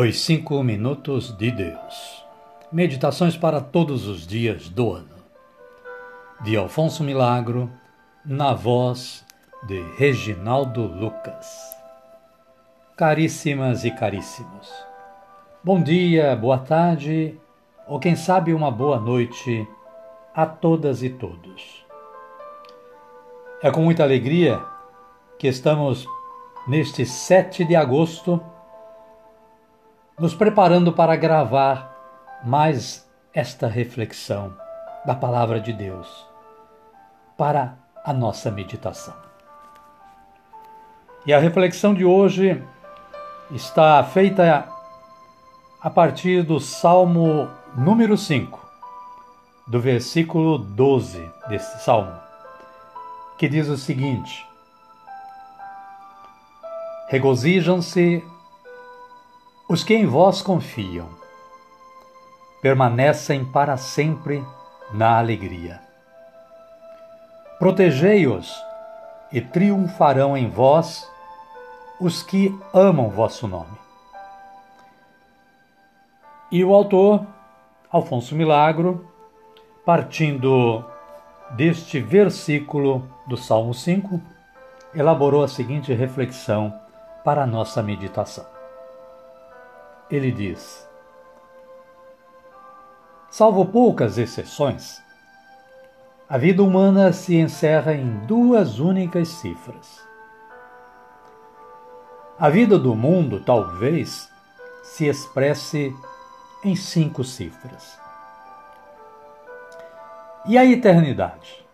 Os Cinco Minutos de Deus. Meditações para todos os dias do ano. De Alfonso Milagro, na voz de Reginaldo Lucas. Caríssimas e caríssimos, bom dia, boa tarde, ou quem sabe uma boa noite a todas e todos. É com muita alegria que estamos neste 7 de agosto nos preparando para gravar mais esta reflexão da Palavra de Deus para a nossa meditação. E a reflexão de hoje está feita a partir do Salmo número 5, do versículo 12 deste salmo, que diz o seguinte: Regozijam-se os que em vós confiam permanecem para sempre na alegria. Protegei-os e triunfarão em vós os que amam vosso nome. E o autor, Alfonso Milagro, partindo deste versículo do Salmo 5, elaborou a seguinte reflexão para a nossa meditação ele diz: Salvo poucas exceções, a vida humana se encerra em duas únicas cifras. A vida do mundo talvez se expresse em cinco cifras. E a eternidade?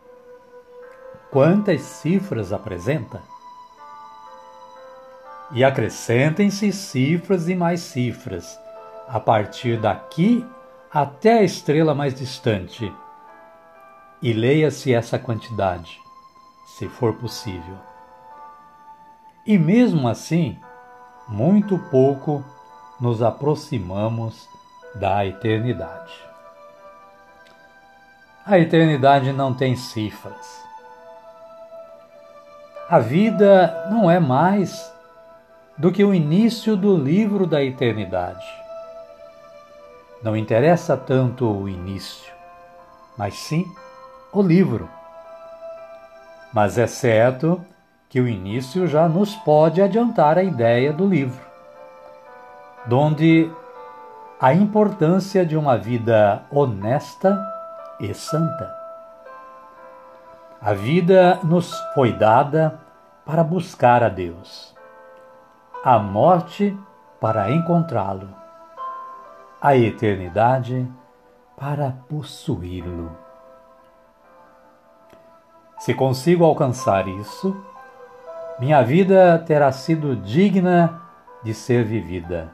Quantas cifras apresenta? E acrescentem-se cifras e mais cifras, a partir daqui até a estrela mais distante. E leia-se essa quantidade, se for possível. E mesmo assim, muito pouco nos aproximamos da eternidade. A eternidade não tem cifras. A vida não é mais do que o início do livro da eternidade. Não interessa tanto o início, mas sim o livro. Mas é certo que o início já nos pode adiantar a ideia do livro, donde a importância de uma vida honesta e santa. A vida nos foi dada para buscar a Deus a morte para encontrá-lo, a eternidade para possuí-lo. Se consigo alcançar isso, minha vida terá sido digna de ser vivida.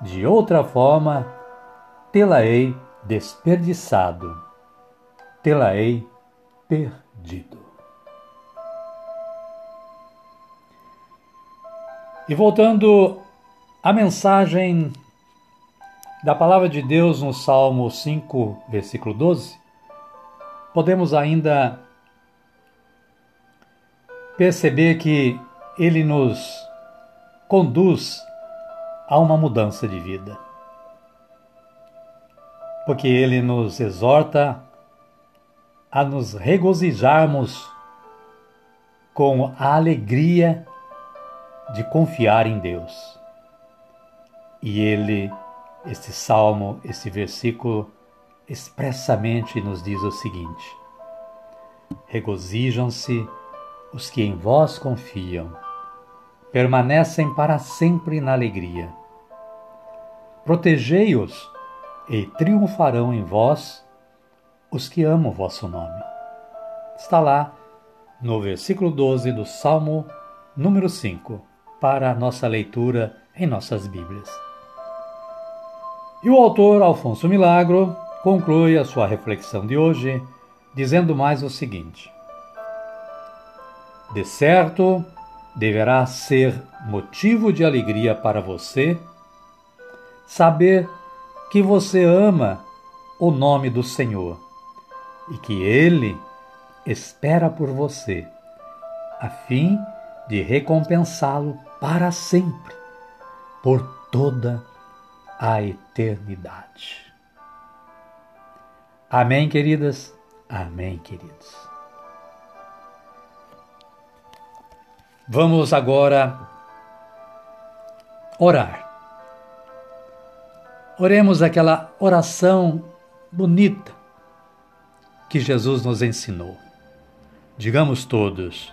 De outra forma, tê-la-ei desperdiçado, tê-la-ei perdido. E voltando à mensagem da palavra de Deus no Salmo 5, versículo 12, podemos ainda perceber que ele nos conduz a uma mudança de vida. Porque ele nos exorta a nos regozijarmos com a alegria de confiar em Deus. E ele, este salmo, este versículo, expressamente nos diz o seguinte: Regozijam-se os que em vós confiam, permanecem para sempre na alegria. Protegei-os e triunfarão em vós os que amam o vosso nome. Está lá no versículo 12 do Salmo número 5 para a nossa leitura em nossas Bíblias. E o autor Alfonso Milagro conclui a sua reflexão de hoje dizendo mais o seguinte: De certo, deverá ser motivo de alegria para você saber que você ama o nome do Senhor e que Ele espera por você, a fim de recompensá-lo para sempre por toda a eternidade. Amém, queridas? Amém, queridos. Vamos agora orar. Oremos aquela oração bonita que Jesus nos ensinou. Digamos todos: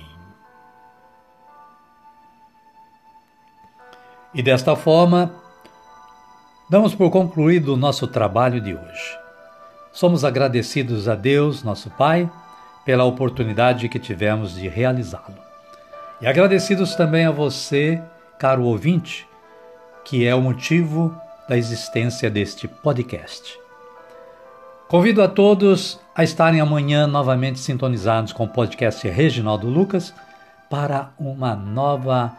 E desta forma, damos por concluído o nosso trabalho de hoje. Somos agradecidos a Deus, nosso Pai, pela oportunidade que tivemos de realizá-lo. E agradecidos também a você, caro ouvinte, que é o motivo da existência deste podcast. Convido a todos a estarem amanhã novamente sintonizados com o podcast Reginaldo Lucas para uma nova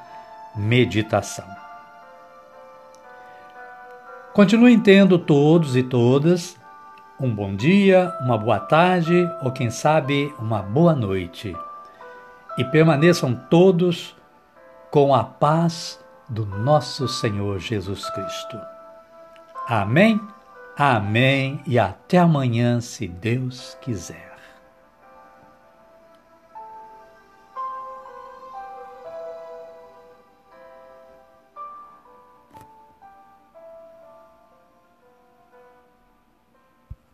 meditação. Continuem tendo todos e todas um bom dia, uma boa tarde ou quem sabe uma boa noite. E permaneçam todos com a paz do nosso Senhor Jesus Cristo. Amém, amém e até amanhã, se Deus quiser.